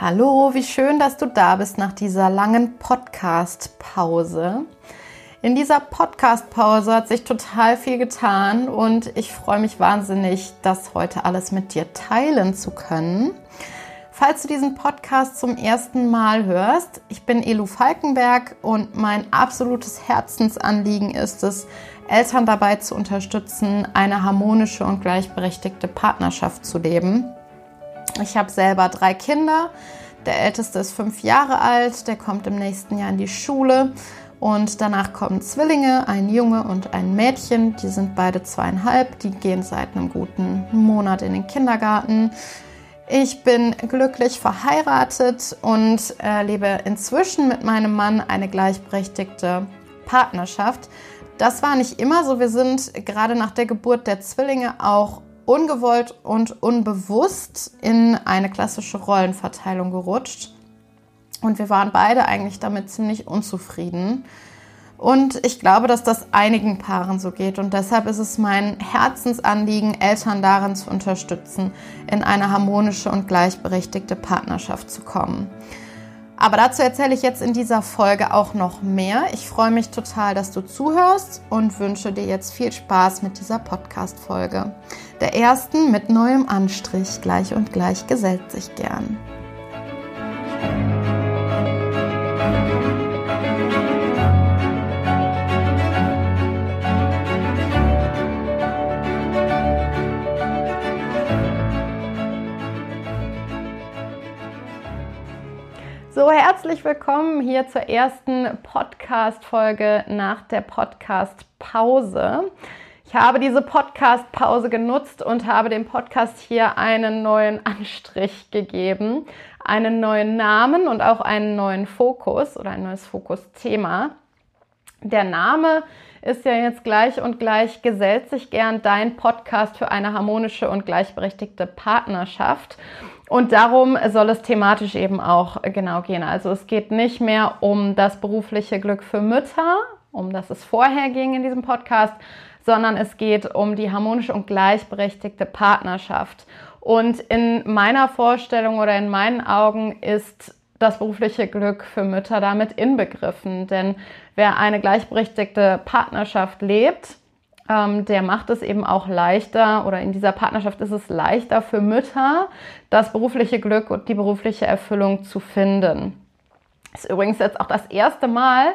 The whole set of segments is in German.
Hallo, wie schön, dass du da bist nach dieser langen Podcast-Pause. In dieser Podcast-Pause hat sich total viel getan und ich freue mich wahnsinnig, das heute alles mit dir teilen zu können. Falls du diesen Podcast zum ersten Mal hörst, ich bin Elu Falkenberg und mein absolutes Herzensanliegen ist es, Eltern dabei zu unterstützen, eine harmonische und gleichberechtigte Partnerschaft zu leben ich habe selber drei Kinder. Der älteste ist fünf Jahre alt, der kommt im nächsten Jahr in die Schule. Und danach kommen Zwillinge, ein Junge und ein Mädchen. Die sind beide zweieinhalb. Die gehen seit einem guten Monat in den Kindergarten. Ich bin glücklich verheiratet und äh, lebe inzwischen mit meinem Mann eine gleichberechtigte Partnerschaft. Das war nicht immer so. Wir sind gerade nach der Geburt der Zwillinge auch ungewollt und unbewusst in eine klassische Rollenverteilung gerutscht. Und wir waren beide eigentlich damit ziemlich unzufrieden. Und ich glaube, dass das einigen Paaren so geht. Und deshalb ist es mein Herzensanliegen, Eltern darin zu unterstützen, in eine harmonische und gleichberechtigte Partnerschaft zu kommen. Aber dazu erzähle ich jetzt in dieser Folge auch noch mehr. Ich freue mich total, dass du zuhörst und wünsche dir jetzt viel Spaß mit dieser Podcast-Folge. Der ersten mit neuem Anstrich, gleich und gleich gesellt sich gern. So, herzlich willkommen hier zur ersten Podcast-Folge nach der Podcast-Pause. Ich habe diese Podcast-Pause genutzt und habe dem Podcast hier einen neuen Anstrich gegeben, einen neuen Namen und auch einen neuen Fokus oder ein neues Fokusthema. Der Name ist ja jetzt gleich und gleich gesellt sich gern dein Podcast für eine harmonische und gleichberechtigte Partnerschaft. Und darum soll es thematisch eben auch genau gehen. Also es geht nicht mehr um das berufliche Glück für Mütter, um das es vorher ging in diesem Podcast, sondern es geht um die harmonische und gleichberechtigte Partnerschaft. Und in meiner Vorstellung oder in meinen Augen ist das berufliche Glück für Mütter damit inbegriffen. Denn wer eine gleichberechtigte Partnerschaft lebt, ähm, der macht es eben auch leichter oder in dieser Partnerschaft ist es leichter für Mütter, das berufliche Glück und die berufliche Erfüllung zu finden. Ist übrigens jetzt auch das erste Mal,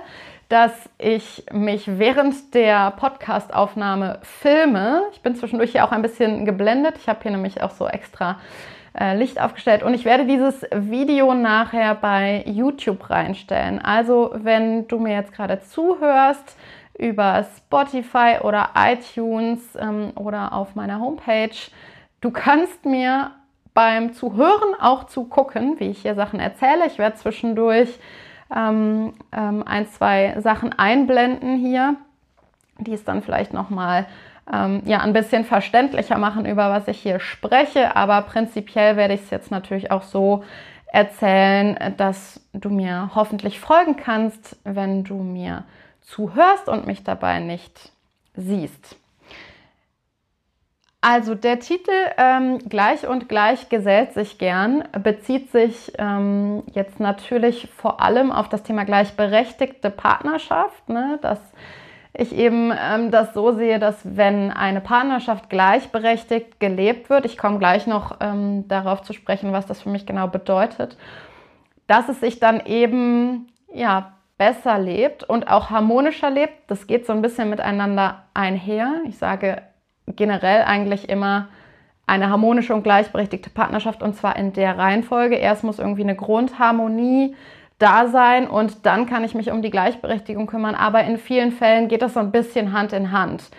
dass ich mich während der Podcastaufnahme filme. Ich bin zwischendurch hier auch ein bisschen geblendet. Ich habe hier nämlich auch so extra äh, Licht aufgestellt und ich werde dieses Video nachher bei YouTube reinstellen. Also wenn du mir jetzt gerade zuhörst, über Spotify oder iTunes ähm, oder auf meiner Homepage. Du kannst mir beim Zuhören auch zugucken, wie ich hier Sachen erzähle. Ich werde zwischendurch ähm, ähm, ein, zwei Sachen einblenden hier, die es dann vielleicht nochmal ähm, ja, ein bisschen verständlicher machen, über was ich hier spreche. Aber prinzipiell werde ich es jetzt natürlich auch so erzählen, dass du mir hoffentlich folgen kannst, wenn du mir zuhörst und mich dabei nicht siehst. Also der Titel ähm, Gleich und Gleich gesellt sich gern bezieht sich ähm, jetzt natürlich vor allem auf das Thema gleichberechtigte Partnerschaft, ne? dass ich eben ähm, das so sehe, dass wenn eine Partnerschaft gleichberechtigt gelebt wird, ich komme gleich noch ähm, darauf zu sprechen, was das für mich genau bedeutet, dass es sich dann eben ja besser lebt und auch harmonischer lebt. Das geht so ein bisschen miteinander einher. Ich sage generell eigentlich immer eine harmonische und gleichberechtigte Partnerschaft und zwar in der Reihenfolge. Erst muss irgendwie eine Grundharmonie da sein und dann kann ich mich um die Gleichberechtigung kümmern. Aber in vielen Fällen geht das so ein bisschen Hand in Hand.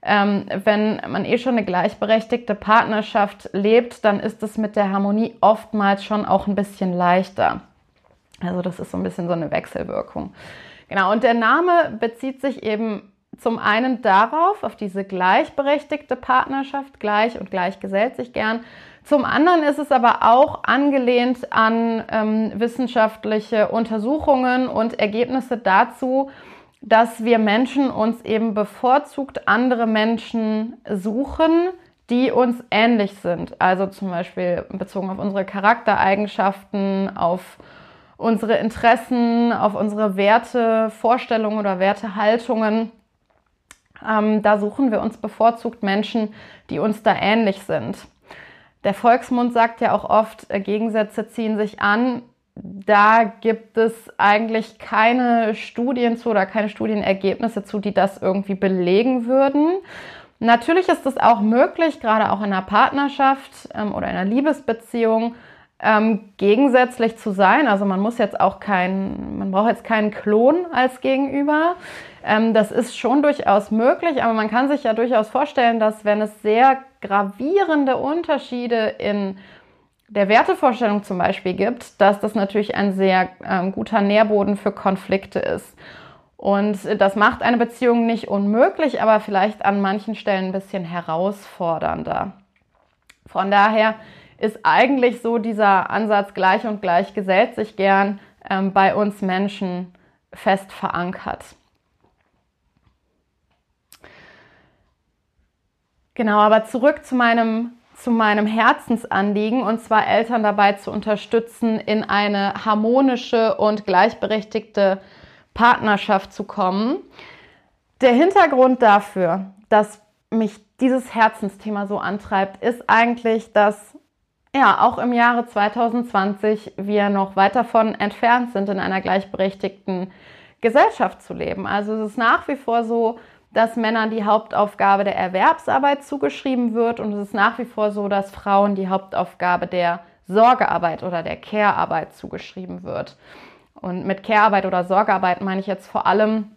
Ähm, wenn man eh schon eine gleichberechtigte Partnerschaft lebt, dann ist es mit der Harmonie oftmals schon auch ein bisschen leichter. Also das ist so ein bisschen so eine Wechselwirkung. Genau, und der Name bezieht sich eben zum einen darauf, auf diese gleichberechtigte Partnerschaft, gleich und gleich gesellt sich gern. Zum anderen ist es aber auch angelehnt an ähm, wissenschaftliche Untersuchungen und Ergebnisse dazu, dass wir Menschen uns eben bevorzugt andere Menschen suchen, die uns ähnlich sind. Also zum Beispiel bezogen auf unsere Charaktereigenschaften, auf unsere Interessen, auf unsere Werte, Vorstellungen oder Wertehaltungen. Ähm, da suchen wir uns bevorzugt Menschen, die uns da ähnlich sind. Der Volksmund sagt ja auch oft, äh, Gegensätze ziehen sich an. Da gibt es eigentlich keine Studien zu oder keine Studienergebnisse zu, die das irgendwie belegen würden. Natürlich ist es auch möglich, gerade auch in einer Partnerschaft ähm, oder in einer Liebesbeziehung, ähm, gegensätzlich zu sein. Also man muss jetzt auch kein, man braucht jetzt keinen Klon als Gegenüber. Ähm, das ist schon durchaus möglich, aber man kann sich ja durchaus vorstellen, dass wenn es sehr gravierende Unterschiede in der Wertevorstellung zum Beispiel gibt, dass das natürlich ein sehr ähm, guter Nährboden für Konflikte ist. Und das macht eine Beziehung nicht unmöglich, aber vielleicht an manchen Stellen ein bisschen herausfordernder. Von daher ist eigentlich so dieser Ansatz gleich und gleich gesellt sich gern ähm, bei uns Menschen fest verankert. Genau, aber zurück zu meinem, zu meinem Herzensanliegen und zwar Eltern dabei zu unterstützen, in eine harmonische und gleichberechtigte Partnerschaft zu kommen. Der Hintergrund dafür, dass mich dieses Herzensthema so antreibt, ist eigentlich, dass ja, auch im Jahre 2020 wir noch weit davon entfernt sind, in einer gleichberechtigten Gesellschaft zu leben. Also es ist nach wie vor so, dass Männern die Hauptaufgabe der Erwerbsarbeit zugeschrieben wird und es ist nach wie vor so, dass Frauen die Hauptaufgabe der Sorgearbeit oder der Care-Arbeit zugeschrieben wird. Und mit Care-Arbeit oder Sorgearbeit meine ich jetzt vor allem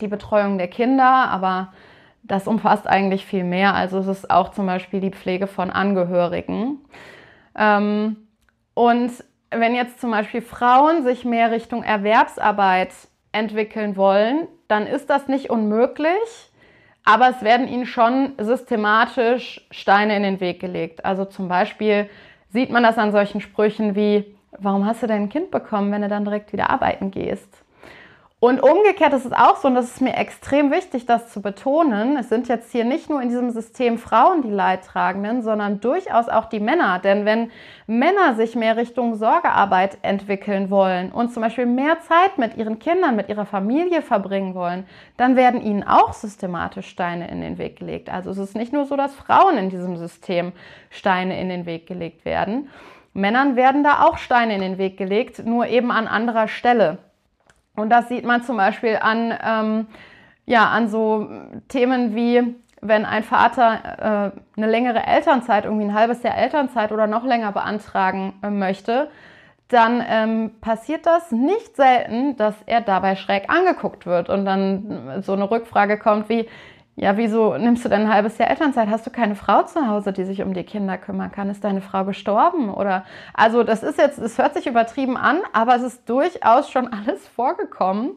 die Betreuung der Kinder, aber das umfasst eigentlich viel mehr. Also es ist auch zum Beispiel die Pflege von Angehörigen. Ähm, und wenn jetzt zum Beispiel Frauen sich mehr Richtung Erwerbsarbeit entwickeln wollen, dann ist das nicht unmöglich, aber es werden ihnen schon systematisch Steine in den Weg gelegt. Also zum Beispiel sieht man das an solchen Sprüchen wie, warum hast du denn ein Kind bekommen, wenn du dann direkt wieder arbeiten gehst? Und umgekehrt ist es auch so, und das ist mir extrem wichtig, das zu betonen, es sind jetzt hier nicht nur in diesem System Frauen die Leidtragenden, sondern durchaus auch die Männer. Denn wenn Männer sich mehr Richtung Sorgearbeit entwickeln wollen und zum Beispiel mehr Zeit mit ihren Kindern, mit ihrer Familie verbringen wollen, dann werden ihnen auch systematisch Steine in den Weg gelegt. Also es ist nicht nur so, dass Frauen in diesem System Steine in den Weg gelegt werden. Männern werden da auch Steine in den Weg gelegt, nur eben an anderer Stelle. Und das sieht man zum Beispiel an, ähm, ja, an so Themen wie, wenn ein Vater äh, eine längere Elternzeit, irgendwie ein halbes Jahr Elternzeit oder noch länger beantragen äh, möchte, dann ähm, passiert das nicht selten, dass er dabei schräg angeguckt wird und dann so eine Rückfrage kommt wie, ja, wieso nimmst du denn ein halbes Jahr Elternzeit? Hast du keine Frau zu Hause, die sich um die Kinder kümmern kann? Ist deine Frau gestorben? Oder also das ist jetzt, es hört sich übertrieben an, aber es ist durchaus schon alles vorgekommen,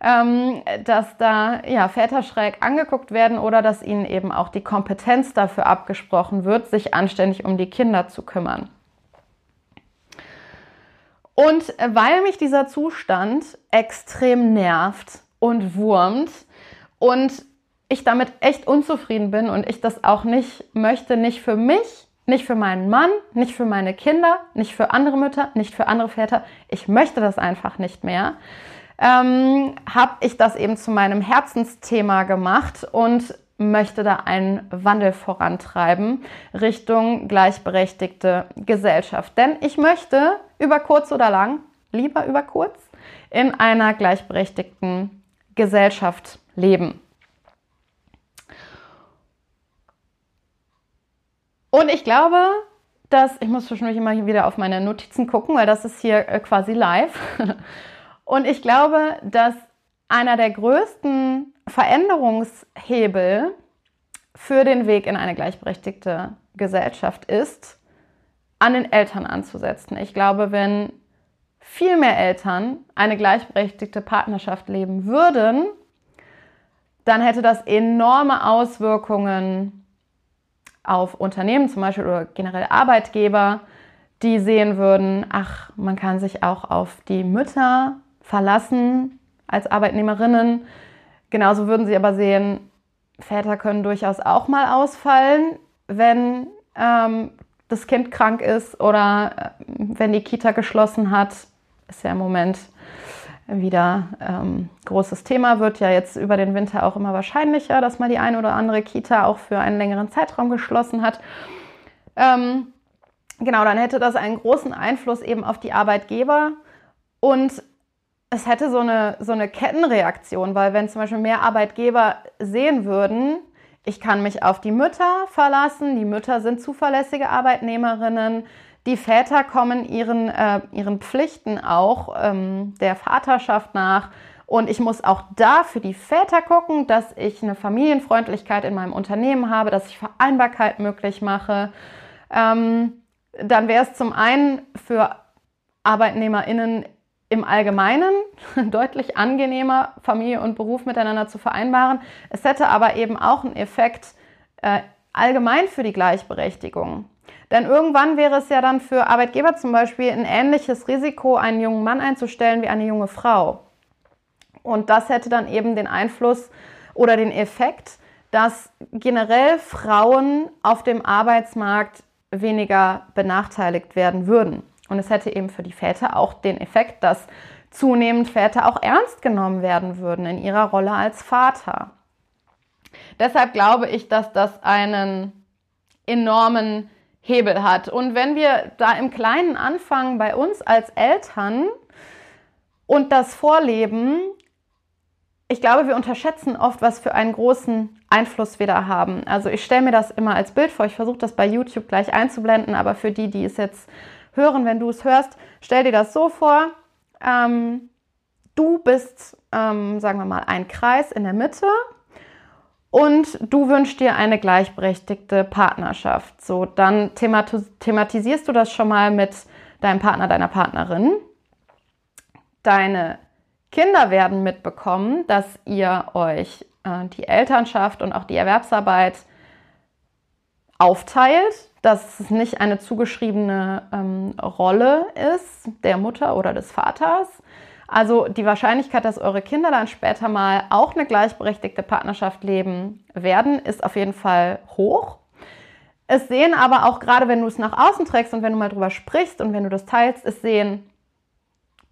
ähm, dass da ja Väter schräg angeguckt werden oder dass ihnen eben auch die Kompetenz dafür abgesprochen wird, sich anständig um die Kinder zu kümmern. Und weil mich dieser Zustand extrem nervt und wurmt und ich damit echt unzufrieden bin und ich das auch nicht möchte, nicht für mich, nicht für meinen Mann, nicht für meine Kinder, nicht für andere Mütter, nicht für andere Väter. Ich möchte das einfach nicht mehr. Ähm, habe ich das eben zu meinem Herzensthema gemacht und möchte da einen Wandel vorantreiben Richtung gleichberechtigte Gesellschaft. Denn ich möchte über kurz oder lang, lieber über kurz, in einer gleichberechtigten Gesellschaft leben. Und ich glaube, dass, ich muss zwischendurch immer wieder auf meine Notizen gucken, weil das ist hier äh, quasi live. Und ich glaube, dass einer der größten Veränderungshebel für den Weg in eine gleichberechtigte Gesellschaft ist, an den Eltern anzusetzen. Ich glaube, wenn viel mehr Eltern eine gleichberechtigte Partnerschaft leben würden, dann hätte das enorme Auswirkungen auf Unternehmen zum Beispiel oder generell Arbeitgeber, die sehen würden, ach, man kann sich auch auf die Mütter verlassen als Arbeitnehmerinnen. Genauso würden sie aber sehen, Väter können durchaus auch mal ausfallen. wenn ähm, das Kind krank ist oder äh, wenn die Kita geschlossen hat. Ist ja im Moment wieder ähm, großes Thema, wird ja jetzt über den Winter auch immer wahrscheinlicher, dass mal die eine oder andere Kita auch für einen längeren Zeitraum geschlossen hat. Ähm, genau, dann hätte das einen großen Einfluss eben auf die Arbeitgeber und es hätte so eine, so eine Kettenreaktion, weil wenn zum Beispiel mehr Arbeitgeber sehen würden, ich kann mich auf die Mütter verlassen, die Mütter sind zuverlässige Arbeitnehmerinnen, die Väter kommen ihren, äh, ihren Pflichten auch ähm, der Vaterschaft nach. Und ich muss auch da für die Väter gucken, dass ich eine Familienfreundlichkeit in meinem Unternehmen habe, dass ich Vereinbarkeit möglich mache. Ähm, dann wäre es zum einen für ArbeitnehmerInnen im Allgemeinen deutlich angenehmer, Familie und Beruf miteinander zu vereinbaren. Es hätte aber eben auch einen Effekt äh, allgemein für die Gleichberechtigung. Denn irgendwann wäre es ja dann für Arbeitgeber zum Beispiel ein ähnliches Risiko, einen jungen Mann einzustellen wie eine junge Frau. Und das hätte dann eben den Einfluss oder den Effekt, dass generell Frauen auf dem Arbeitsmarkt weniger benachteiligt werden würden. Und es hätte eben für die Väter auch den Effekt, dass zunehmend Väter auch ernst genommen werden würden in ihrer Rolle als Vater. Deshalb glaube ich, dass das einen enormen Hebel hat. Und wenn wir da im Kleinen anfangen, bei uns als Eltern und das vorleben, ich glaube, wir unterschätzen oft, was für einen großen Einfluss wir da haben. Also ich stelle mir das immer als Bild vor. Ich versuche das bei YouTube gleich einzublenden, aber für die, die es jetzt hören, wenn du es hörst, stell dir das so vor. Ähm, du bist, ähm, sagen wir mal, ein Kreis in der Mitte und du wünschst dir eine gleichberechtigte Partnerschaft. So, dann thematisierst du das schon mal mit deinem Partner, deiner Partnerin. Deine Kinder werden mitbekommen, dass ihr euch äh, die Elternschaft und auch die Erwerbsarbeit aufteilt, dass es nicht eine zugeschriebene ähm, Rolle ist der Mutter oder des Vaters, also die Wahrscheinlichkeit, dass eure Kinder dann später mal auch eine gleichberechtigte Partnerschaft leben werden, ist auf jeden Fall hoch. Es sehen aber auch gerade, wenn du es nach außen trägst und wenn du mal drüber sprichst und wenn du das teilst, es sehen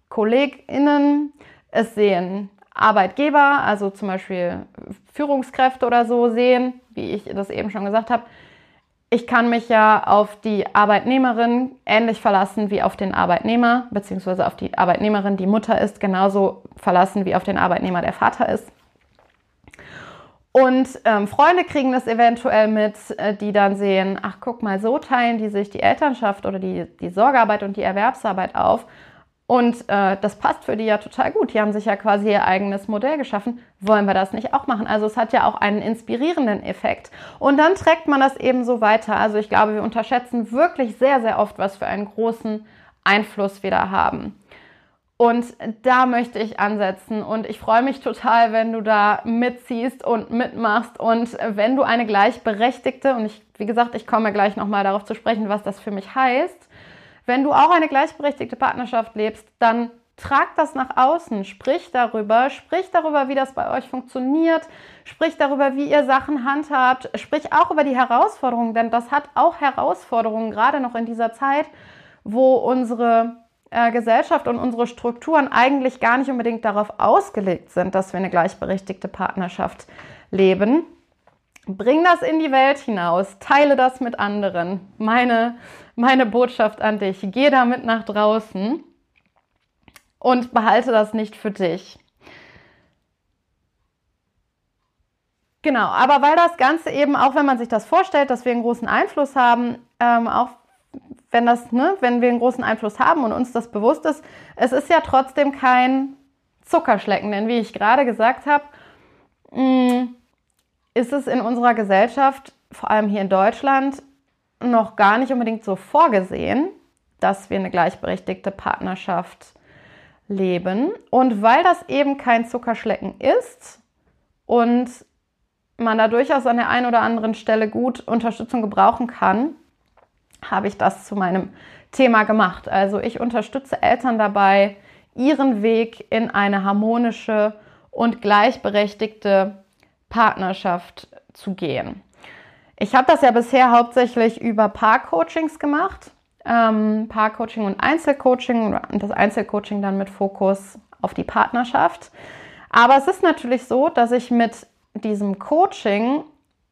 KollegInnen, es sehen Arbeitgeber, also zum Beispiel Führungskräfte oder so sehen, wie ich das eben schon gesagt habe, ich kann mich ja auf die Arbeitnehmerin ähnlich verlassen wie auf den Arbeitnehmer, beziehungsweise auf die Arbeitnehmerin, die Mutter ist, genauso verlassen wie auf den Arbeitnehmer, der Vater ist. Und ähm, Freunde kriegen das eventuell mit, äh, die dann sehen, ach guck mal, so teilen die sich die Elternschaft oder die, die Sorgearbeit und die Erwerbsarbeit auf. Und äh, das passt für die ja total gut. Die haben sich ja quasi ihr eigenes Modell geschaffen. Wollen wir das nicht auch machen? Also es hat ja auch einen inspirierenden Effekt. Und dann trägt man das eben so weiter. Also ich glaube, wir unterschätzen wirklich sehr, sehr oft, was für einen großen Einfluss wir da haben. Und da möchte ich ansetzen. Und ich freue mich total, wenn du da mitziehst und mitmachst. Und wenn du eine gleichberechtigte, und ich, wie gesagt, ich komme gleich nochmal darauf zu sprechen, was das für mich heißt, wenn du auch eine gleichberechtigte Partnerschaft lebst, dann trag das nach außen, sprich darüber, sprich darüber, wie das bei euch funktioniert, sprich darüber, wie ihr Sachen handhabt, sprich auch über die Herausforderungen, denn das hat auch Herausforderungen, gerade noch in dieser Zeit, wo unsere äh, Gesellschaft und unsere Strukturen eigentlich gar nicht unbedingt darauf ausgelegt sind, dass wir eine gleichberechtigte Partnerschaft leben. Bring das in die Welt hinaus, teile das mit anderen. Meine meine Botschaft an dich. Geh damit nach draußen und behalte das nicht für dich. Genau, aber weil das Ganze eben, auch wenn man sich das vorstellt, dass wir einen großen Einfluss haben, ähm, auch wenn, das, ne, wenn wir einen großen Einfluss haben und uns das bewusst ist, es ist ja trotzdem kein Zuckerschlecken, denn wie ich gerade gesagt habe, mm, ist es in unserer Gesellschaft, vor allem hier in Deutschland, noch gar nicht unbedingt so vorgesehen, dass wir eine gleichberechtigte Partnerschaft leben. Und weil das eben kein Zuckerschlecken ist und man da durchaus an der einen oder anderen Stelle gut Unterstützung gebrauchen kann, habe ich das zu meinem Thema gemacht. Also ich unterstütze Eltern dabei, ihren Weg in eine harmonische und gleichberechtigte Partnerschaft zu gehen. Ich habe das ja bisher hauptsächlich über Paar-Coachings gemacht. Ähm, Paar-Coaching und Einzelcoaching und das Einzelcoaching dann mit Fokus auf die Partnerschaft. Aber es ist natürlich so, dass ich mit diesem Coaching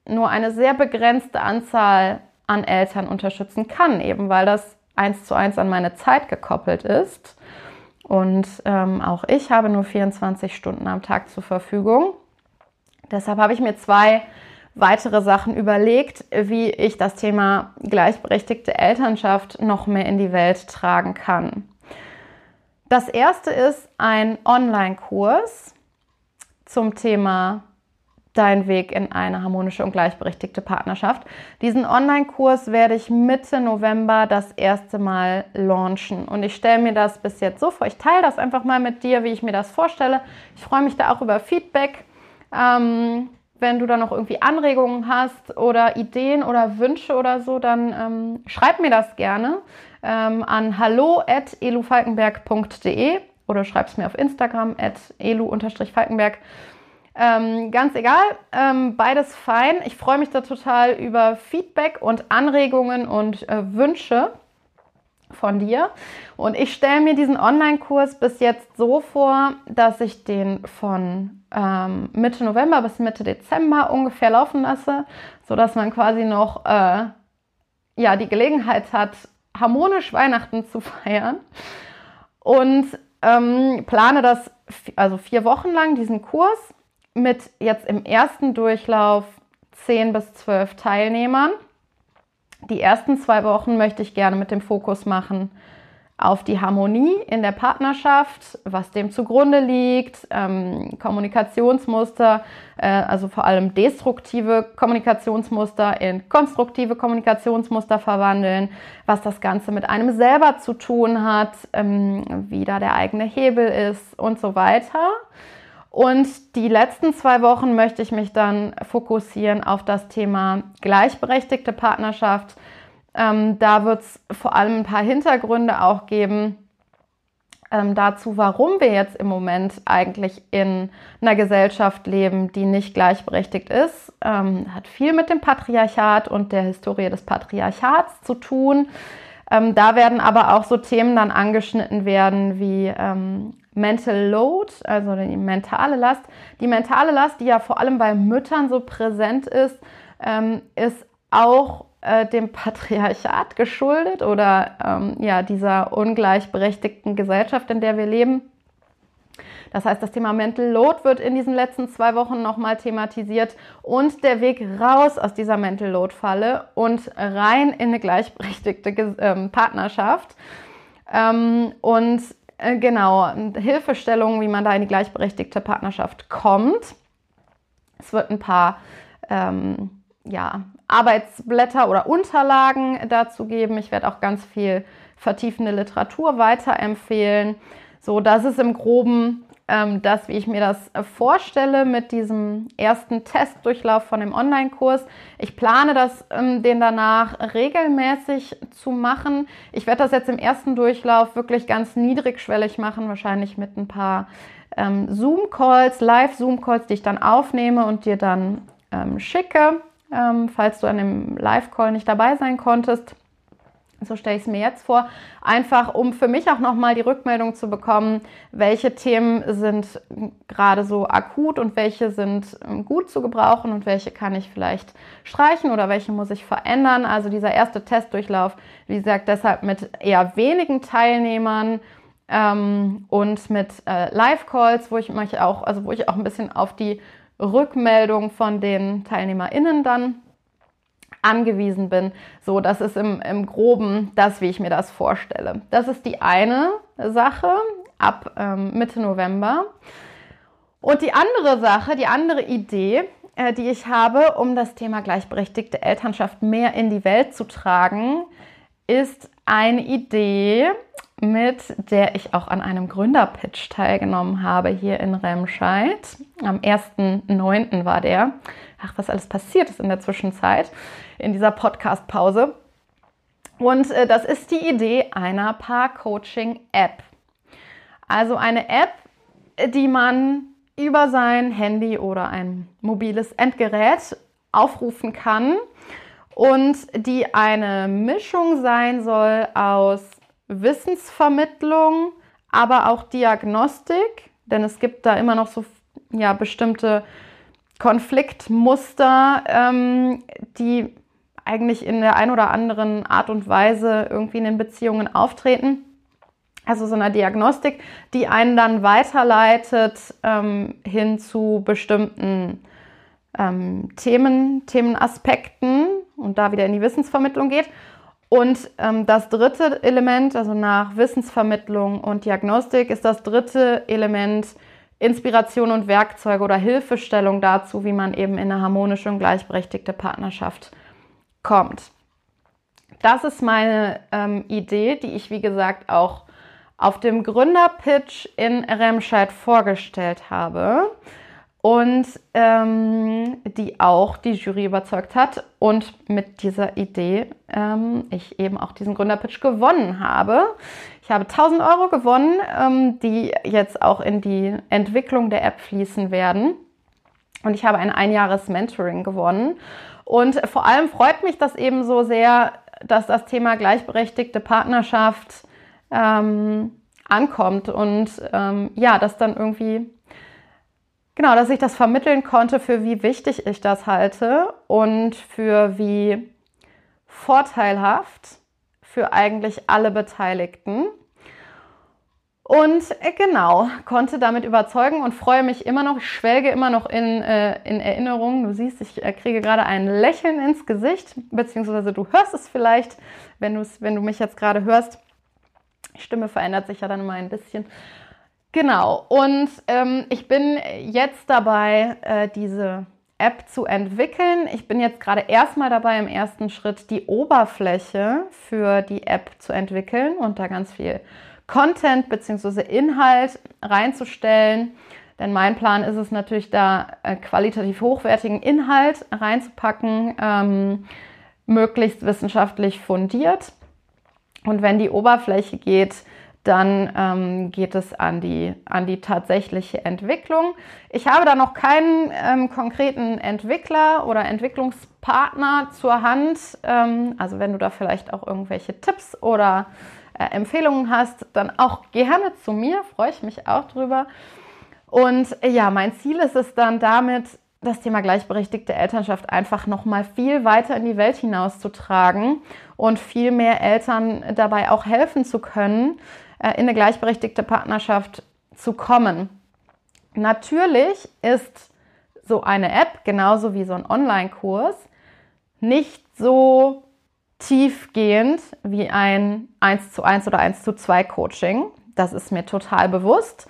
nur eine sehr begrenzte Anzahl an Eltern unterstützen kann, eben weil das eins zu eins an meine Zeit gekoppelt ist. Und ähm, auch ich habe nur 24 Stunden am Tag zur Verfügung. Deshalb habe ich mir zwei weitere Sachen überlegt, wie ich das Thema gleichberechtigte Elternschaft noch mehr in die Welt tragen kann. Das erste ist ein Online-Kurs zum Thema Dein Weg in eine harmonische und gleichberechtigte Partnerschaft. Diesen Online-Kurs werde ich Mitte November das erste Mal launchen. Und ich stelle mir das bis jetzt so vor. Ich teile das einfach mal mit dir, wie ich mir das vorstelle. Ich freue mich da auch über Feedback. Ähm, wenn du da noch irgendwie Anregungen hast oder Ideen oder Wünsche oder so, dann ähm, schreib mir das gerne ähm, an hallo.elufalkenberg.de oder schreib es mir auf Instagram at elu-falkenberg. Ähm, ganz egal, ähm, beides fein. Ich freue mich da total über Feedback und Anregungen und äh, Wünsche von dir. Und ich stelle mir diesen Online-Kurs bis jetzt so vor, dass ich den von ähm, Mitte November bis Mitte Dezember ungefähr laufen lasse, sodass man quasi noch äh, ja, die Gelegenheit hat, harmonisch Weihnachten zu feiern. Und ähm, plane das also vier Wochen lang, diesen Kurs, mit jetzt im ersten Durchlauf 10 bis 12 Teilnehmern. Die ersten zwei Wochen möchte ich gerne mit dem Fokus machen auf die Harmonie in der Partnerschaft, was dem zugrunde liegt, ähm, Kommunikationsmuster, äh, also vor allem destruktive Kommunikationsmuster in konstruktive Kommunikationsmuster verwandeln, was das Ganze mit einem selber zu tun hat, ähm, wie da der eigene Hebel ist und so weiter. Und die letzten zwei Wochen möchte ich mich dann fokussieren auf das Thema gleichberechtigte Partnerschaft. Ähm, da wird es vor allem ein paar Hintergründe auch geben ähm, dazu, warum wir jetzt im Moment eigentlich in einer Gesellschaft leben, die nicht gleichberechtigt ist. Ähm, hat viel mit dem Patriarchat und der Historie des Patriarchats zu tun. Ähm, da werden aber auch so Themen dann angeschnitten werden wie ähm, Mental Load, also die mentale Last. Die mentale Last, die ja vor allem bei Müttern so präsent ist, ähm, ist auch äh, dem Patriarchat geschuldet oder ähm, ja, dieser ungleichberechtigten Gesellschaft, in der wir leben. Das heißt, das Thema Mental Load wird in diesen letzten zwei Wochen nochmal thematisiert und der Weg raus aus dieser Mental Load Falle und rein in eine gleichberechtigte ähm, Partnerschaft. Ähm, und äh, genau, Hilfestellungen, wie man da in die gleichberechtigte Partnerschaft kommt. Es wird ein paar ähm, ja, Arbeitsblätter oder Unterlagen dazu geben. Ich werde auch ganz viel vertiefende Literatur weiterempfehlen. So, das ist im Groben ähm, das, wie ich mir das äh, vorstelle mit diesem ersten Testdurchlauf von dem Online-Kurs. Ich plane das, ähm, den danach regelmäßig zu machen. Ich werde das jetzt im ersten Durchlauf wirklich ganz niedrigschwellig machen, wahrscheinlich mit ein paar ähm, Zoom-Calls, Live-Zoom-Calls, die ich dann aufnehme und dir dann ähm, schicke, ähm, falls du an dem Live-Call nicht dabei sein konntest. So stelle ich es mir jetzt vor, einfach um für mich auch nochmal die Rückmeldung zu bekommen, welche Themen sind gerade so akut und welche sind ähm, gut zu gebrauchen und welche kann ich vielleicht streichen oder welche muss ich verändern. Also dieser erste Testdurchlauf, wie gesagt, deshalb mit eher wenigen Teilnehmern ähm, und mit äh, Live-Calls, wo ich mich auch, also wo ich auch ein bisschen auf die Rückmeldung von den TeilnehmerInnen dann angewiesen bin. So, das ist im, im Groben das, wie ich mir das vorstelle. Das ist die eine Sache ab ähm, Mitte November. Und die andere Sache, die andere Idee, äh, die ich habe, um das Thema gleichberechtigte Elternschaft mehr in die Welt zu tragen, ist eine Idee, mit der ich auch an einem Gründerpitch teilgenommen habe hier in Remscheid. Am 1.9. war der. Ach, was alles passiert ist in der Zwischenzeit, in dieser Podcast-Pause. Und äh, das ist die Idee einer Paar-Coaching-App. Also eine App, die man über sein Handy oder ein mobiles Endgerät aufrufen kann und die eine Mischung sein soll aus Wissensvermittlung, aber auch Diagnostik, denn es gibt da immer noch so ja, bestimmte Konfliktmuster, ähm, die eigentlich in der ein oder anderen Art und Weise irgendwie in den Beziehungen auftreten. Also so eine Diagnostik, die einen dann weiterleitet ähm, hin zu bestimmten ähm, Themen, Themenaspekten und da wieder in die Wissensvermittlung geht. Und ähm, das dritte Element, also nach Wissensvermittlung und Diagnostik, ist das dritte Element Inspiration und Werkzeuge oder Hilfestellung dazu, wie man eben in eine harmonische und gleichberechtigte Partnerschaft kommt. Das ist meine ähm, Idee, die ich, wie gesagt, auch auf dem Gründerpitch in Remscheid vorgestellt habe und ähm, die auch die Jury überzeugt hat und mit dieser Idee ähm, ich eben auch diesen Gründerpitch gewonnen habe. Ich habe 1000 Euro gewonnen, ähm, die jetzt auch in die Entwicklung der App fließen werden. Und ich habe ein Einjahres Mentoring gewonnen. Und vor allem freut mich das eben so sehr, dass das Thema gleichberechtigte Partnerschaft ähm, ankommt und ähm, ja, dass dann irgendwie Genau, dass ich das vermitteln konnte, für wie wichtig ich das halte und für wie vorteilhaft für eigentlich alle Beteiligten. Und äh, genau, konnte damit überzeugen und freue mich immer noch, ich schwelge immer noch in, äh, in Erinnerung. Du siehst, ich äh, kriege gerade ein Lächeln ins Gesicht, beziehungsweise du hörst es vielleicht, wenn, wenn du mich jetzt gerade hörst. Die Stimme verändert sich ja dann immer ein bisschen. Genau, und ähm, ich bin jetzt dabei, äh, diese App zu entwickeln. Ich bin jetzt gerade erstmal dabei, im ersten Schritt die Oberfläche für die App zu entwickeln und da ganz viel Content bzw. Inhalt reinzustellen. Denn mein Plan ist es natürlich, da äh, qualitativ hochwertigen Inhalt reinzupacken, ähm, möglichst wissenschaftlich fundiert. Und wenn die Oberfläche geht, dann ähm, geht es an die, an die tatsächliche Entwicklung. Ich habe da noch keinen ähm, konkreten Entwickler oder Entwicklungspartner zur Hand. Ähm, also wenn du da vielleicht auch irgendwelche Tipps oder äh, Empfehlungen hast, dann auch gerne zu mir, freue ich mich auch drüber. Und äh, ja, mein Ziel ist es dann damit, das Thema gleichberechtigte Elternschaft einfach noch mal viel weiter in die Welt hinauszutragen und viel mehr Eltern dabei auch helfen zu können, äh, in eine gleichberechtigte Partnerschaft zu kommen. Natürlich ist so eine App, genauso wie so ein Online-Kurs, nicht so tiefgehend wie ein 1 zu 1 oder 1 zu 2 Coaching. Das ist mir total bewusst.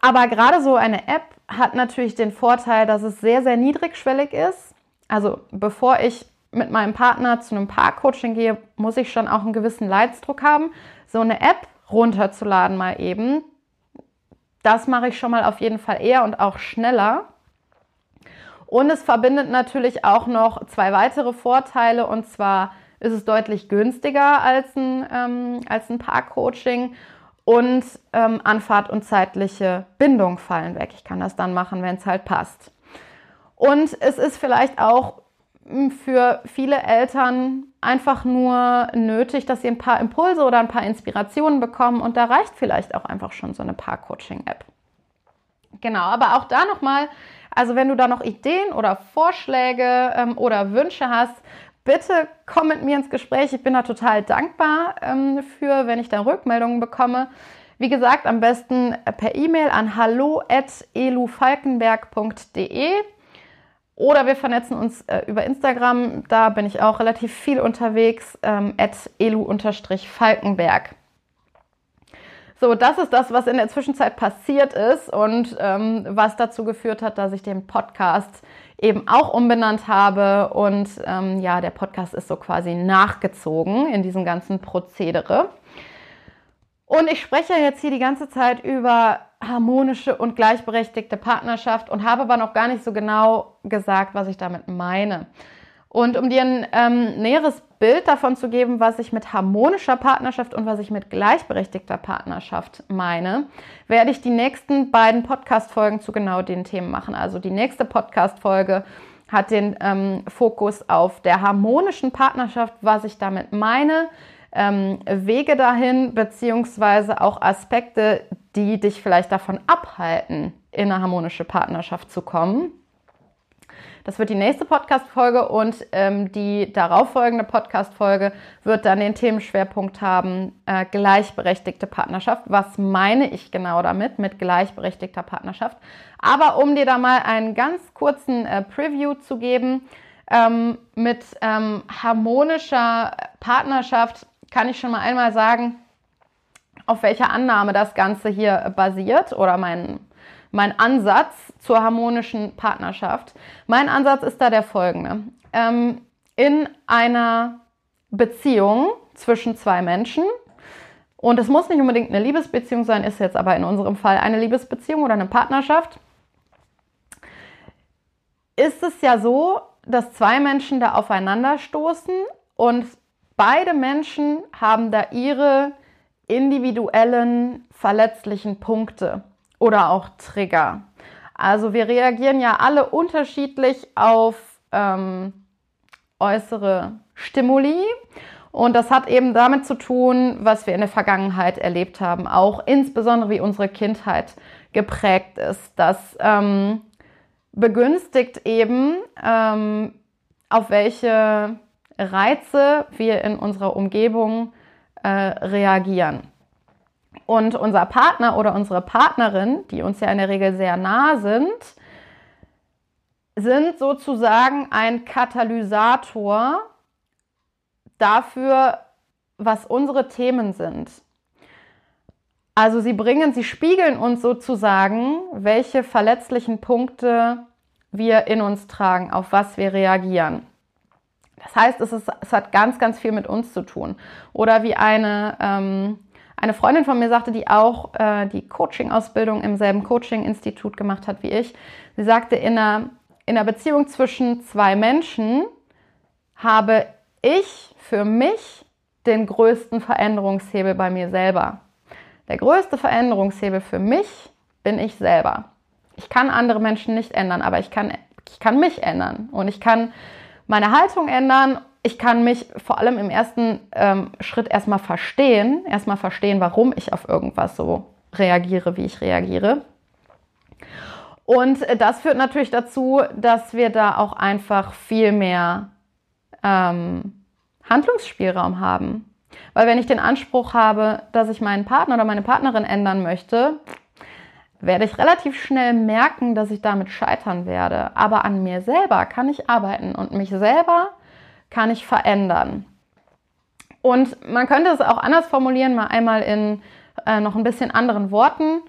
Aber gerade so eine App hat natürlich den Vorteil, dass es sehr, sehr niedrigschwellig ist. Also bevor ich mit meinem Partner zu einem Paar-Coaching gehe, muss ich schon auch einen gewissen Leidsdruck haben so eine App runterzuladen mal eben. Das mache ich schon mal auf jeden Fall eher und auch schneller. Und es verbindet natürlich auch noch zwei weitere Vorteile und zwar ist es deutlich günstiger als ein, ähm, als ein Parkcoaching und ähm, Anfahrt und zeitliche Bindung fallen weg. Ich kann das dann machen, wenn es halt passt. Und es ist vielleicht auch für viele Eltern einfach nur nötig, dass sie ein paar Impulse oder ein paar Inspirationen bekommen und da reicht vielleicht auch einfach schon so eine Paar-Coaching-App. Genau, aber auch da nochmal, also wenn du da noch Ideen oder Vorschläge ähm, oder Wünsche hast, bitte komm mit mir ins Gespräch. Ich bin da total dankbar ähm, für, wenn ich da Rückmeldungen bekomme. Wie gesagt, am besten per E-Mail an hallo.elufalkenberg.de. Oder wir vernetzen uns äh, über Instagram, da bin ich auch relativ viel unterwegs, ähm, elu-falkenberg. So, das ist das, was in der Zwischenzeit passiert ist und ähm, was dazu geführt hat, dass ich den Podcast eben auch umbenannt habe. Und ähm, ja, der Podcast ist so quasi nachgezogen in diesem ganzen Prozedere. Und ich spreche jetzt hier die ganze Zeit über harmonische und gleichberechtigte Partnerschaft und habe aber noch gar nicht so genau gesagt, was ich damit meine. Und um dir ein ähm, näheres Bild davon zu geben, was ich mit harmonischer Partnerschaft und was ich mit gleichberechtigter Partnerschaft meine, werde ich die nächsten beiden Podcast-Folgen zu genau den Themen machen. Also die nächste Podcast-Folge hat den ähm, Fokus auf der harmonischen Partnerschaft, was ich damit meine, ähm, Wege dahin, beziehungsweise auch Aspekte, die dich vielleicht davon abhalten, in eine harmonische Partnerschaft zu kommen. Das wird die nächste Podcast-Folge und ähm, die darauffolgende Podcast-Folge wird dann den Themenschwerpunkt haben, äh, gleichberechtigte Partnerschaft. Was meine ich genau damit, mit gleichberechtigter Partnerschaft? Aber um dir da mal einen ganz kurzen äh, Preview zu geben, ähm, mit ähm, harmonischer Partnerschaft kann ich schon mal einmal sagen, auf welcher Annahme das Ganze hier basiert oder mein, mein Ansatz zur harmonischen Partnerschaft. Mein Ansatz ist da der folgende. Ähm, in einer Beziehung zwischen zwei Menschen, und es muss nicht unbedingt eine Liebesbeziehung sein, ist jetzt aber in unserem Fall eine Liebesbeziehung oder eine Partnerschaft, ist es ja so, dass zwei Menschen da aufeinander stoßen und beide Menschen haben da ihre individuellen verletzlichen Punkte oder auch Trigger. Also wir reagieren ja alle unterschiedlich auf ähm, äußere Stimuli. Und das hat eben damit zu tun, was wir in der Vergangenheit erlebt haben, auch insbesondere wie unsere Kindheit geprägt ist. Das ähm, begünstigt eben, ähm, auf welche Reize wir in unserer Umgebung äh, reagieren. Und unser Partner oder unsere Partnerin, die uns ja in der Regel sehr nah sind, sind sozusagen ein Katalysator dafür, was unsere Themen sind. Also sie bringen, sie spiegeln uns sozusagen, welche verletzlichen Punkte wir in uns tragen, auf was wir reagieren. Das heißt, es, ist, es hat ganz, ganz viel mit uns zu tun. Oder wie eine ähm, eine Freundin von mir sagte, die auch äh, die Coaching-Ausbildung im selben Coaching-Institut gemacht hat wie ich. Sie sagte, in einer, in einer Beziehung zwischen zwei Menschen habe ich für mich den größten Veränderungshebel bei mir selber. Der größte Veränderungshebel für mich bin ich selber. Ich kann andere Menschen nicht ändern, aber ich kann, ich kann mich ändern und ich kann meine Haltung ändern ich kann mich vor allem im ersten ähm, Schritt erstmal verstehen, erstmal verstehen, warum ich auf irgendwas so reagiere, wie ich reagiere. Und das führt natürlich dazu, dass wir da auch einfach viel mehr ähm, Handlungsspielraum haben. Weil wenn ich den Anspruch habe, dass ich meinen Partner oder meine Partnerin ändern möchte, werde ich relativ schnell merken, dass ich damit scheitern werde. Aber an mir selber kann ich arbeiten und mich selber kann ich verändern. Und man könnte es auch anders formulieren, mal einmal in äh, noch ein bisschen anderen Worten.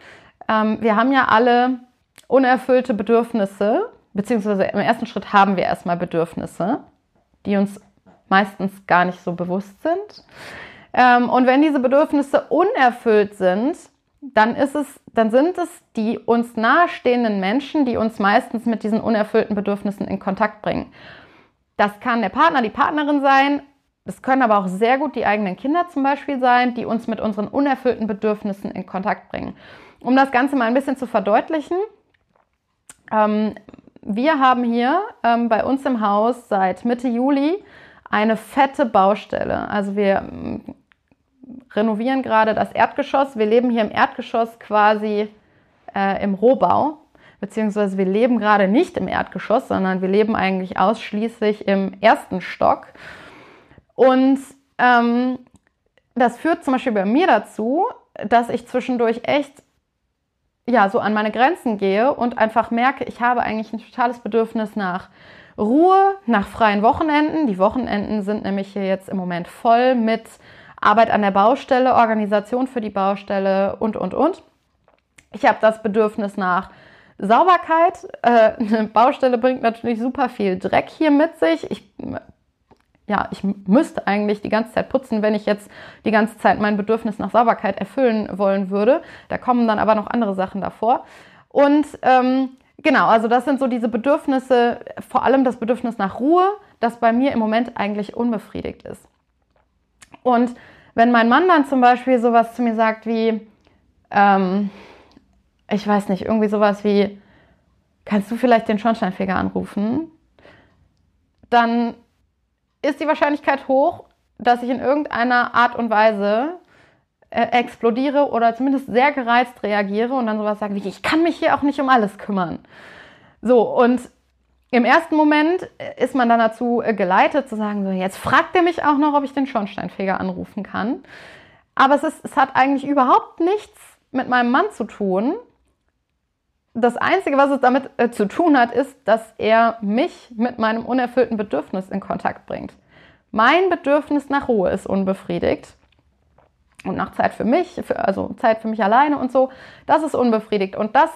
Ähm, wir haben ja alle unerfüllte Bedürfnisse, beziehungsweise im ersten Schritt haben wir erstmal Bedürfnisse, die uns meistens gar nicht so bewusst sind. Ähm, und wenn diese Bedürfnisse unerfüllt sind, dann ist es, dann sind es die uns nahestehenden Menschen, die uns meistens mit diesen unerfüllten Bedürfnissen in Kontakt bringen. Das kann der Partner, die Partnerin sein. Das können aber auch sehr gut die eigenen Kinder zum Beispiel sein, die uns mit unseren unerfüllten Bedürfnissen in Kontakt bringen. Um das Ganze mal ein bisschen zu verdeutlichen, ähm, wir haben hier ähm, bei uns im Haus seit Mitte Juli eine fette Baustelle. Also wir renovieren gerade das Erdgeschoss. Wir leben hier im Erdgeschoss quasi äh, im Rohbau beziehungsweise wir leben gerade nicht im Erdgeschoss, sondern wir leben eigentlich ausschließlich im ersten Stock. Und ähm, das führt zum Beispiel bei mir dazu, dass ich zwischendurch echt ja, so an meine Grenzen gehe und einfach merke, ich habe eigentlich ein totales Bedürfnis nach Ruhe, nach freien Wochenenden. Die Wochenenden sind nämlich hier jetzt im Moment voll mit Arbeit an der Baustelle, Organisation für die Baustelle und, und, und. Ich habe das Bedürfnis nach Sauberkeit. Äh, eine Baustelle bringt natürlich super viel Dreck hier mit sich. Ich, ja, ich müsste eigentlich die ganze Zeit putzen, wenn ich jetzt die ganze Zeit mein Bedürfnis nach Sauberkeit erfüllen wollen würde. Da kommen dann aber noch andere Sachen davor. Und ähm, genau, also das sind so diese Bedürfnisse, vor allem das Bedürfnis nach Ruhe, das bei mir im Moment eigentlich unbefriedigt ist. Und wenn mein Mann dann zum Beispiel sowas zu mir sagt wie, ähm, ich weiß nicht, irgendwie sowas wie, kannst du vielleicht den Schornsteinfeger anrufen? dann ist die Wahrscheinlichkeit hoch, dass ich in irgendeiner Art und Weise äh, explodiere oder zumindest sehr gereizt reagiere und dann sowas sage wie, ich kann mich hier auch nicht um alles kümmern. So, und im ersten Moment ist man dann dazu äh, geleitet zu sagen, so jetzt fragt er mich auch noch, ob ich den Schornsteinfeger anrufen kann. Aber es, ist, es hat eigentlich überhaupt nichts mit meinem Mann zu tun. Das Einzige, was es damit äh, zu tun hat, ist, dass er mich mit meinem unerfüllten Bedürfnis in Kontakt bringt. Mein Bedürfnis nach Ruhe ist unbefriedigt und nach Zeit für mich, für, also Zeit für mich alleine und so, das ist unbefriedigt. Und das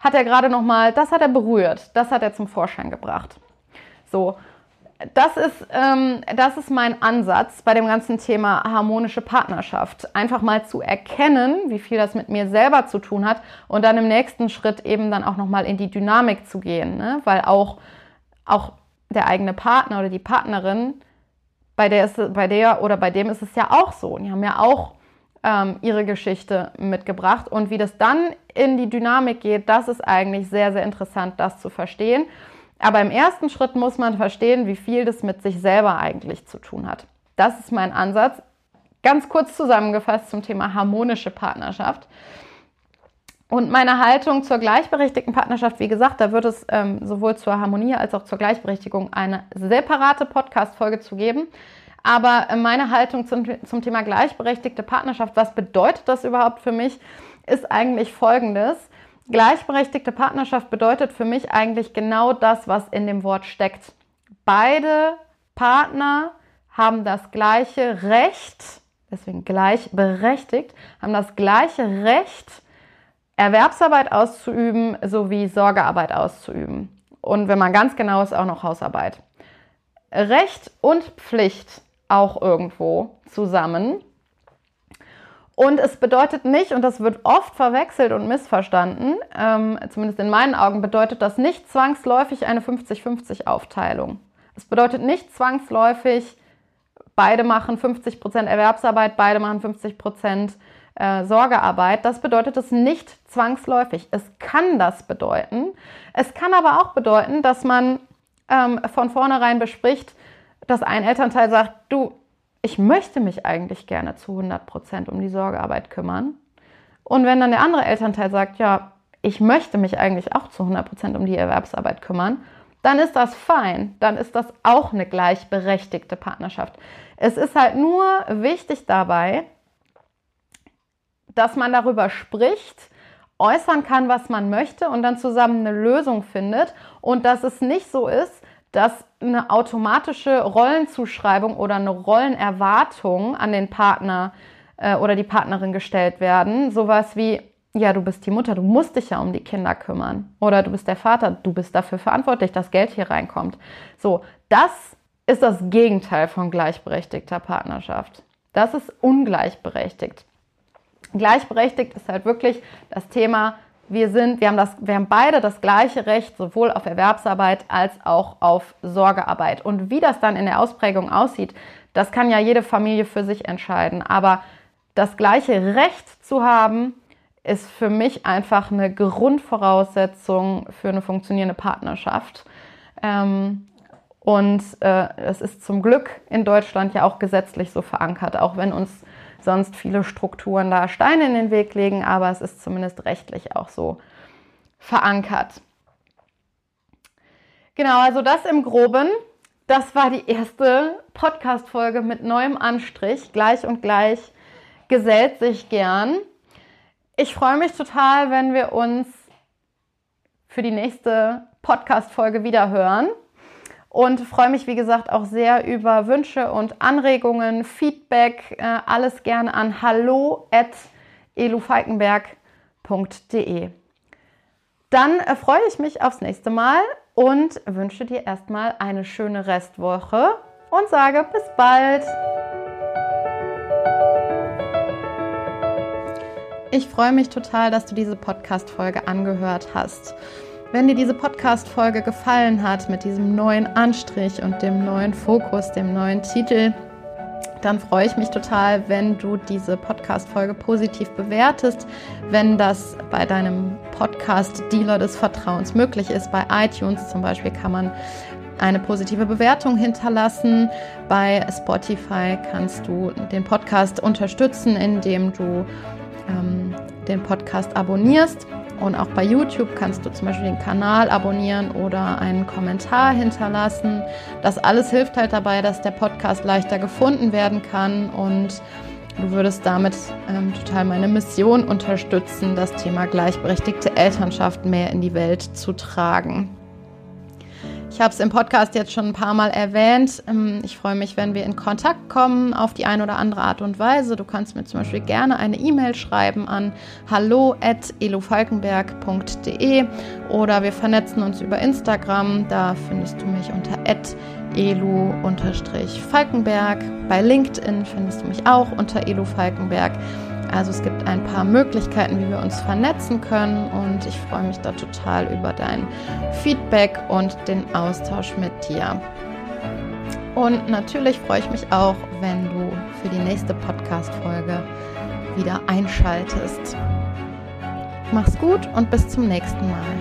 hat er gerade nochmal, das hat er berührt, das hat er zum Vorschein gebracht. So, das ist, ähm, das ist mein Ansatz bei dem ganzen Thema harmonische Partnerschaft. Einfach mal zu erkennen, wie viel das mit mir selber zu tun hat und dann im nächsten Schritt eben dann auch nochmal in die Dynamik zu gehen. Ne? Weil auch, auch der eigene Partner oder die Partnerin, bei der, ist, bei der oder bei dem ist es ja auch so. Die haben ja auch ähm, ihre Geschichte mitgebracht. Und wie das dann in die Dynamik geht, das ist eigentlich sehr, sehr interessant, das zu verstehen. Aber im ersten Schritt muss man verstehen, wie viel das mit sich selber eigentlich zu tun hat. Das ist mein Ansatz. Ganz kurz zusammengefasst zum Thema harmonische Partnerschaft. Und meine Haltung zur gleichberechtigten Partnerschaft, wie gesagt, da wird es ähm, sowohl zur Harmonie als auch zur Gleichberechtigung eine separate Podcast-Folge zu geben. Aber meine Haltung zum, zum Thema gleichberechtigte Partnerschaft, was bedeutet das überhaupt für mich, ist eigentlich folgendes. Gleichberechtigte Partnerschaft bedeutet für mich eigentlich genau das, was in dem Wort steckt. Beide Partner haben das gleiche Recht, deswegen gleichberechtigt, haben das gleiche Recht, Erwerbsarbeit auszuüben sowie Sorgearbeit auszuüben. Und wenn man ganz genau ist, auch noch Hausarbeit. Recht und Pflicht auch irgendwo zusammen. Und es bedeutet nicht, und das wird oft verwechselt und missverstanden, ähm, zumindest in meinen Augen bedeutet das nicht zwangsläufig eine 50-50-Aufteilung. Es bedeutet nicht zwangsläufig, beide machen 50% Erwerbsarbeit, beide machen 50% äh, Sorgearbeit. Das bedeutet es nicht zwangsläufig. Es kann das bedeuten. Es kann aber auch bedeuten, dass man ähm, von vornherein bespricht, dass ein Elternteil sagt, du, ich möchte mich eigentlich gerne zu 100 Prozent um die Sorgearbeit kümmern. Und wenn dann der andere Elternteil sagt, ja, ich möchte mich eigentlich auch zu 100 Prozent um die Erwerbsarbeit kümmern, dann ist das fein. Dann ist das auch eine gleichberechtigte Partnerschaft. Es ist halt nur wichtig dabei, dass man darüber spricht, äußern kann, was man möchte und dann zusammen eine Lösung findet und dass es nicht so ist, dass eine automatische Rollenzuschreibung oder eine Rollenerwartung an den Partner äh, oder die Partnerin gestellt werden. Sowas wie, ja, du bist die Mutter, du musst dich ja um die Kinder kümmern. Oder du bist der Vater, du bist dafür verantwortlich, dass Geld hier reinkommt. So, das ist das Gegenteil von gleichberechtigter Partnerschaft. Das ist ungleichberechtigt. Gleichberechtigt ist halt wirklich das Thema, wir sind, wir haben das, wir haben beide das gleiche Recht, sowohl auf Erwerbsarbeit als auch auf Sorgearbeit. Und wie das dann in der Ausprägung aussieht, das kann ja jede Familie für sich entscheiden. Aber das gleiche Recht zu haben, ist für mich einfach eine Grundvoraussetzung für eine funktionierende Partnerschaft. Ähm, und äh, es ist zum Glück in Deutschland ja auch gesetzlich so verankert, auch wenn uns sonst viele Strukturen da Steine in den Weg legen, aber es ist zumindest rechtlich auch so verankert. Genau, also das im Groben. Das war die erste Podcast-Folge mit neuem Anstrich. Gleich und gleich gesellt sich gern. Ich freue mich total, wenn wir uns für die nächste Podcast-Folge wieder hören und freue mich, wie gesagt, auch sehr über Wünsche und Anregungen, Feedback, äh, alles gerne an hallo at elufalkenberg.de. Dann äh, freue ich mich aufs nächste Mal und wünsche dir erstmal eine schöne Restwoche und sage bis bald. Ich freue mich total, dass du diese Podcast-Folge angehört hast. Wenn dir diese Podcast-Folge gefallen hat mit diesem neuen Anstrich und dem neuen Fokus, dem neuen Titel, dann freue ich mich total, wenn du diese Podcast-Folge positiv bewertest, wenn das bei deinem Podcast-Dealer des Vertrauens möglich ist. Bei iTunes zum Beispiel kann man eine positive Bewertung hinterlassen. Bei Spotify kannst du den Podcast unterstützen, indem du ähm, den Podcast abonnierst. Und auch bei YouTube kannst du zum Beispiel den Kanal abonnieren oder einen Kommentar hinterlassen. Das alles hilft halt dabei, dass der Podcast leichter gefunden werden kann und du würdest damit ähm, total meine Mission unterstützen, das Thema gleichberechtigte Elternschaft mehr in die Welt zu tragen. Ich habe es im Podcast jetzt schon ein paar Mal erwähnt. Ähm, ich freue mich, wenn wir in Kontakt kommen auf die eine oder andere Art und Weise. Du kannst mir zum Beispiel gerne eine E-Mail schreiben an hallo@elofalkenberg.de oder wir vernetzen uns über Instagram. Da findest du mich unter elu-falkenberg. Bei LinkedIn findest du mich auch unter elu falkenberg. Also es gibt ein paar Möglichkeiten, wie wir uns vernetzen können und ich freue mich da total über dein Feedback und den Austausch mit dir. Und natürlich freue ich mich auch, wenn du für die nächste Podcast-Folge wieder einschaltest. Mach's gut und bis zum nächsten Mal.